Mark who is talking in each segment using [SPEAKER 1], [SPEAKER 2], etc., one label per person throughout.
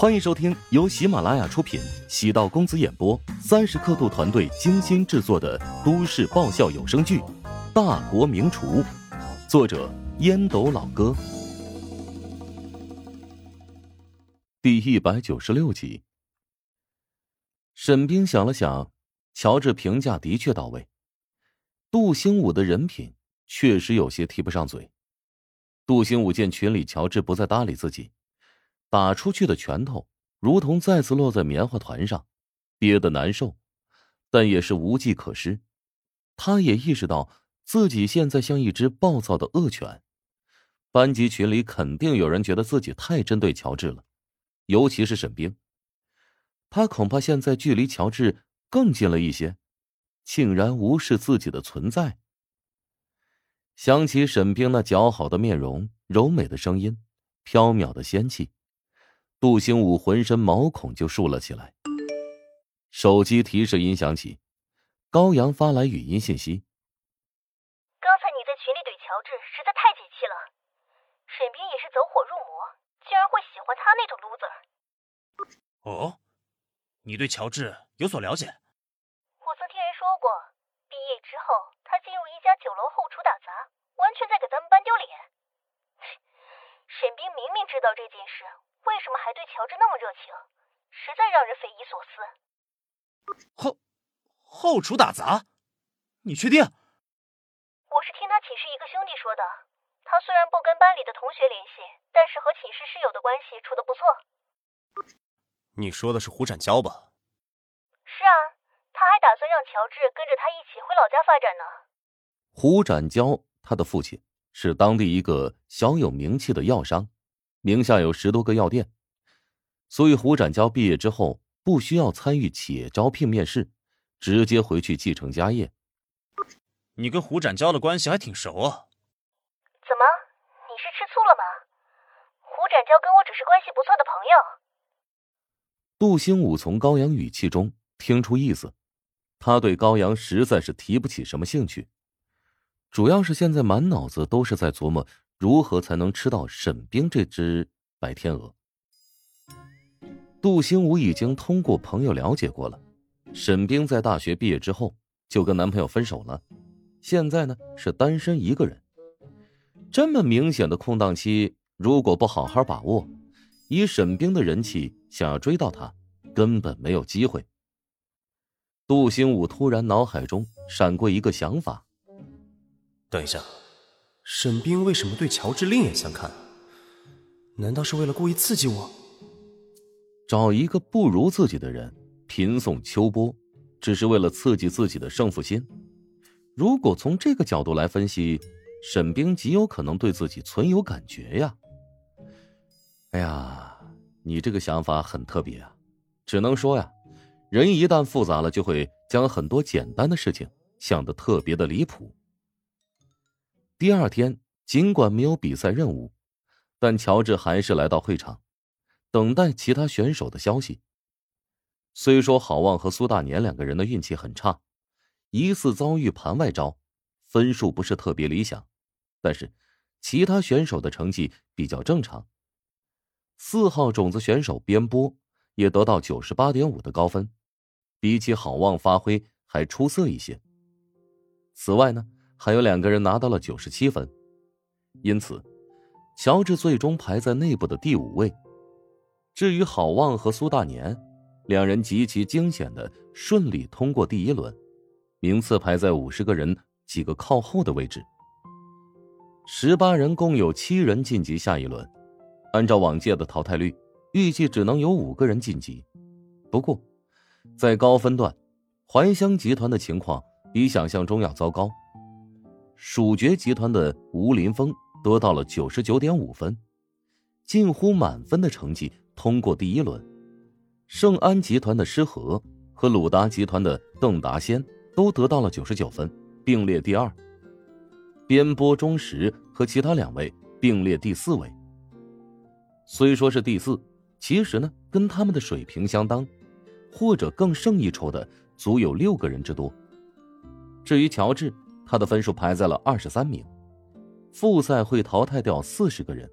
[SPEAKER 1] 欢迎收听由喜马拉雅出品、喜道公子演播、三十刻度团队精心制作的都市爆笑有声剧《大国名厨》，作者烟斗老哥，第一百九十六集。沈冰想了想，乔治评价的确到位，杜兴武的人品确实有些提不上嘴。杜兴武见群里乔治不再搭理自己。打出去的拳头如同再次落在棉花团上，憋得难受，但也是无计可施。他也意识到自己现在像一只暴躁的恶犬。班级群里肯定有人觉得自己太针对乔治了，尤其是沈冰。他恐怕现在距离乔治更近了一些，竟然无视自己的存在。想起沈冰那姣好的面容、柔美的声音、飘渺的仙气。杜兴武浑身毛孔就竖了起来。手机提示音响起，高阳发来语音信息：“
[SPEAKER 2] 刚才你在群里怼乔治，实在太解气了。沈冰也是走火入魔，竟然会喜欢他那种 loser。”
[SPEAKER 3] 哦，你对乔治有所了解？
[SPEAKER 2] 我曾听人说过，毕业之后他进入一家酒楼后厨打杂，完全在给咱们班丢脸。沈冰明明知道这件事。为什么还对乔治那么热情？实在让人匪夷所
[SPEAKER 3] 思。后后厨打杂，你确定？
[SPEAKER 2] 我是听他寝室一个兄弟说的。他虽然不跟班里的同学联系，但是和寝室室友的关系处的不错。
[SPEAKER 3] 你说的是胡展娇吧？
[SPEAKER 2] 是啊，他还打算让乔治跟着他一起回老家发展呢。
[SPEAKER 1] 胡展娇，他的父亲是当地一个小有名气的药商。名下有十多个药店，所以胡展娇毕业之后不需要参与企业招聘面试，直接回去继承家业。
[SPEAKER 3] 你跟胡展娇的关系还挺熟啊？
[SPEAKER 2] 怎么，你是吃醋了吗？胡展娇跟我只是关系不错的朋友。
[SPEAKER 1] 杜兴武从高阳语气中听出意思，他对高阳实在是提不起什么兴趣，主要是现在满脑子都是在琢磨。如何才能吃到沈冰这只白天鹅？杜兴武已经通过朋友了解过了，沈冰在大学毕业之后就跟男朋友分手了，现在呢是单身一个人。这么明显的空档期，如果不好好把握，以沈冰的人气，想要追到她，根本没有机会。杜兴武突然脑海中闪过一个想法：
[SPEAKER 4] 等一下。沈冰为什么对乔治另眼相看？难道是为了故意刺激我？
[SPEAKER 1] 找一个不如自己的人频送秋波，只是为了刺激自己的胜负心？如果从这个角度来分析，沈冰极有可能对自己存有感觉呀。哎呀，你这个想法很特别啊！只能说呀，人一旦复杂了，就会将很多简单的事情想得特别的离谱。第二天，尽管没有比赛任务，但乔治还是来到会场，等待其他选手的消息。虽说郝望和苏大年两个人的运气很差，疑似遭遇盘外招，分数不是特别理想，但是其他选手的成绩比较正常。四号种子选手边波也得到九十八点五的高分，比起郝望发挥还出色一些。此外呢？还有两个人拿到了九十七分，因此，乔治最终排在内部的第五位。至于郝望和苏大年，两人极其惊险的顺利通过第一轮，名次排在五十个人几个靠后的位置。十八人共有七人晋级下一轮，按照往届的淘汰率，预计只能有五个人晋级。不过，在高分段，怀香集团的情况比想象中要糟糕。蜀爵集团的吴林峰得到了九十九点五分，近乎满分的成绩通过第一轮。盛安集团的施和和鲁达集团的邓达先都得到了九十九分，并列第二。边波中石和其他两位并列第四位。虽说是第四，其实呢跟他们的水平相当，或者更胜一筹的足有六个人之多。至于乔治。他的分数排在了二十三名，复赛会淘汰掉四十个人。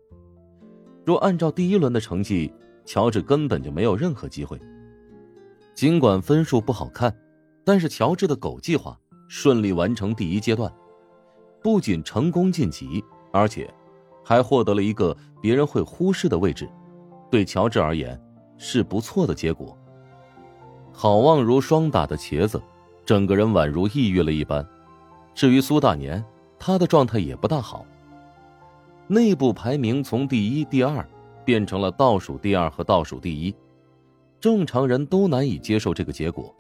[SPEAKER 1] 若按照第一轮的成绩，乔治根本就没有任何机会。尽管分数不好看，但是乔治的狗计划顺利完成第一阶段，不仅成功晋级，而且还获得了一个别人会忽视的位置，对乔治而言是不错的结果。好望如霜打的茄子，整个人宛如抑郁了一般。至于苏大年，他的状态也不大好。内部排名从第一、第二变成了倒数第二和倒数第一，正常人都难以接受这个结果。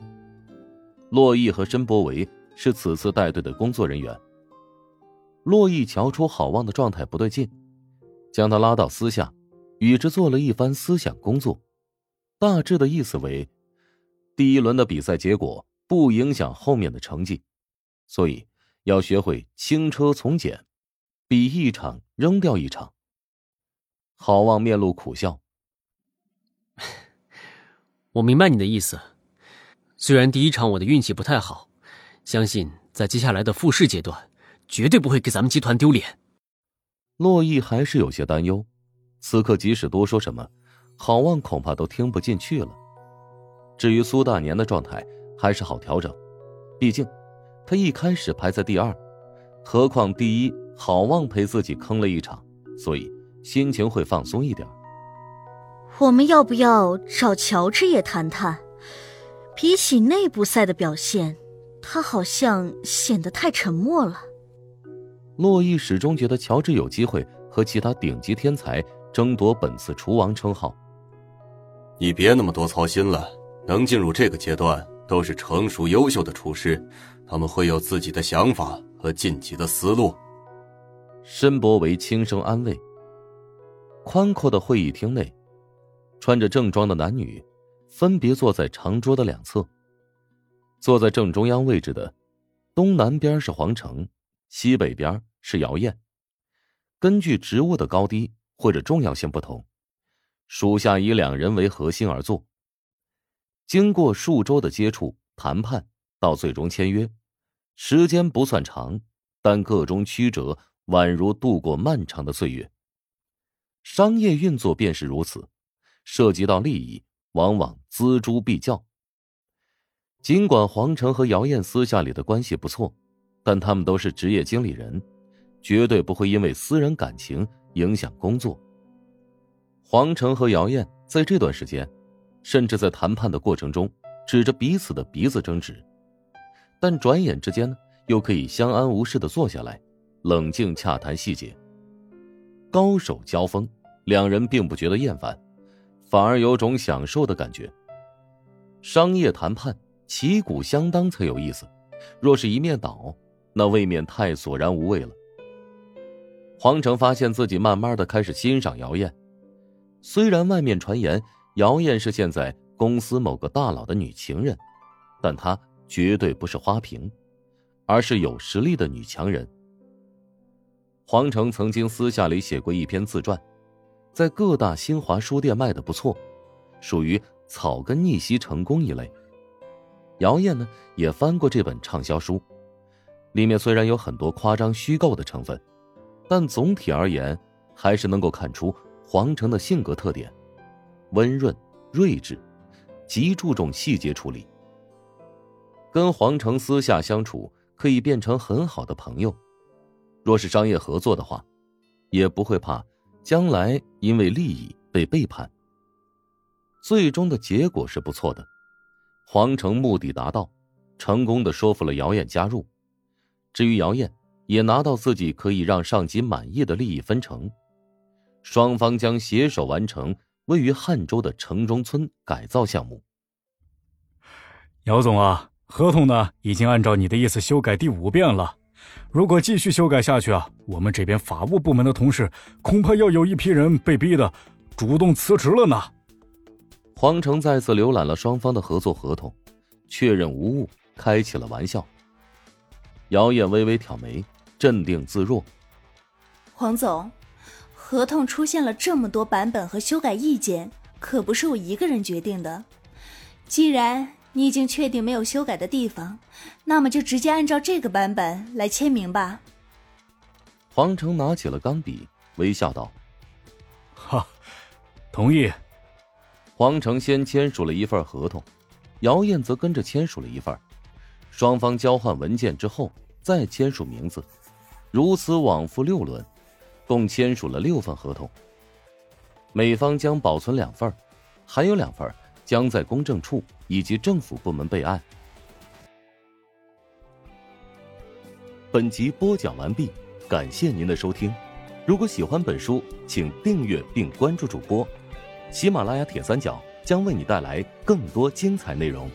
[SPEAKER 1] 洛毅和申博维是此次带队的工作人员。洛毅瞧出郝望的状态不对劲，将他拉到私下，与之做了一番思想工作，大致的意思为。第一轮的比赛结果不影响后面的成绩，所以要学会轻车从简，比一场扔掉一场。郝望面露苦笑，
[SPEAKER 5] 我明白你的意思。虽然第一场我的运气不太好，相信在接下来的复试阶段，绝对不会给咱们集团丢脸。
[SPEAKER 1] 洛毅还是有些担忧，此刻即使多说什么，郝望恐怕都听不进去了。至于苏大年的状态还是好调整，毕竟他一开始排在第二，何况第一好望陪自己坑了一场，所以心情会放松一点。
[SPEAKER 6] 我们要不要找乔治也谈谈？比起内部赛的表现，他好像显得太沉默了。
[SPEAKER 1] 洛伊始终觉得乔治有机会和其他顶级天才争夺本次厨王称号。
[SPEAKER 7] 你别那么多操心了。能进入这个阶段，都是成熟优秀的厨师，他们会有自己的想法和晋级的思路。
[SPEAKER 1] 申博维轻声安慰。宽阔的会议厅内，穿着正装的男女分别坐在长桌的两侧。坐在正中央位置的，东南边是皇城，西北边是姚燕。根据职务的高低或者重要性不同，属下以两人为核心而坐。经过数周的接触谈判，到最终签约，时间不算长，但个中曲折宛如度过漫长的岁月。商业运作便是如此，涉及到利益，往往锱铢必较。尽管黄成和姚燕私下里的关系不错，但他们都是职业经理人，绝对不会因为私人感情影响工作。黄成和姚燕在这段时间。甚至在谈判的过程中，指着彼此的鼻子争执，但转眼之间呢，又可以相安无事的坐下来，冷静洽谈细节。高手交锋，两人并不觉得厌烦，反而有种享受的感觉。商业谈判旗鼓相当才有意思，若是一面倒，那未免太索然无味了。黄成发现自己慢慢的开始欣赏姚燕，虽然外面传言。姚燕是现在公司某个大佬的女情人，但她绝对不是花瓶，而是有实力的女强人。黄成曾经私下里写过一篇自传，在各大新华书店卖的不错，属于草根逆袭成功一类。姚燕呢也翻过这本畅销书，里面虽然有很多夸张虚构的成分，但总体而言还是能够看出黄成的性格特点。温润、睿智，极注重细节处理。跟黄成私下相处，可以变成很好的朋友。若是商业合作的话，也不会怕将来因为利益被背叛。最终的结果是不错的，黄成目的达到，成功的说服了姚燕加入。至于姚燕，也拿到自己可以让上级满意的利益分成，双方将携手完成。位于汉州的城中村改造项目，
[SPEAKER 8] 姚总啊，合同呢已经按照你的意思修改第五遍了。如果继续修改下去啊，我们这边法务部门的同事恐怕要有一批人被逼的主动辞职了呢。
[SPEAKER 1] 黄成再次浏览了双方的合作合同，确认无误，开起了玩笑。姚燕微微挑眉，镇定自若。
[SPEAKER 9] 黄总。合同出现了这么多版本和修改意见，可不是我一个人决定的。既然你已经确定没有修改的地方，那么就直接按照这个版本来签名吧。
[SPEAKER 1] 黄成拿起了钢笔，微笑道：“
[SPEAKER 8] 哈，同意。
[SPEAKER 1] 黄成先签署了一份合同，姚燕则跟着签署了一份。双方交换文件之后，再签署名字，如此往复六轮，共签署了六份合同。美方将保存两份，还有两份将在公证处以及政府部门备案。本集播讲完毕，感谢您的收听。如果喜欢本书，请订阅并关注主播。喜马拉雅铁三角将为你带来更多精彩内容。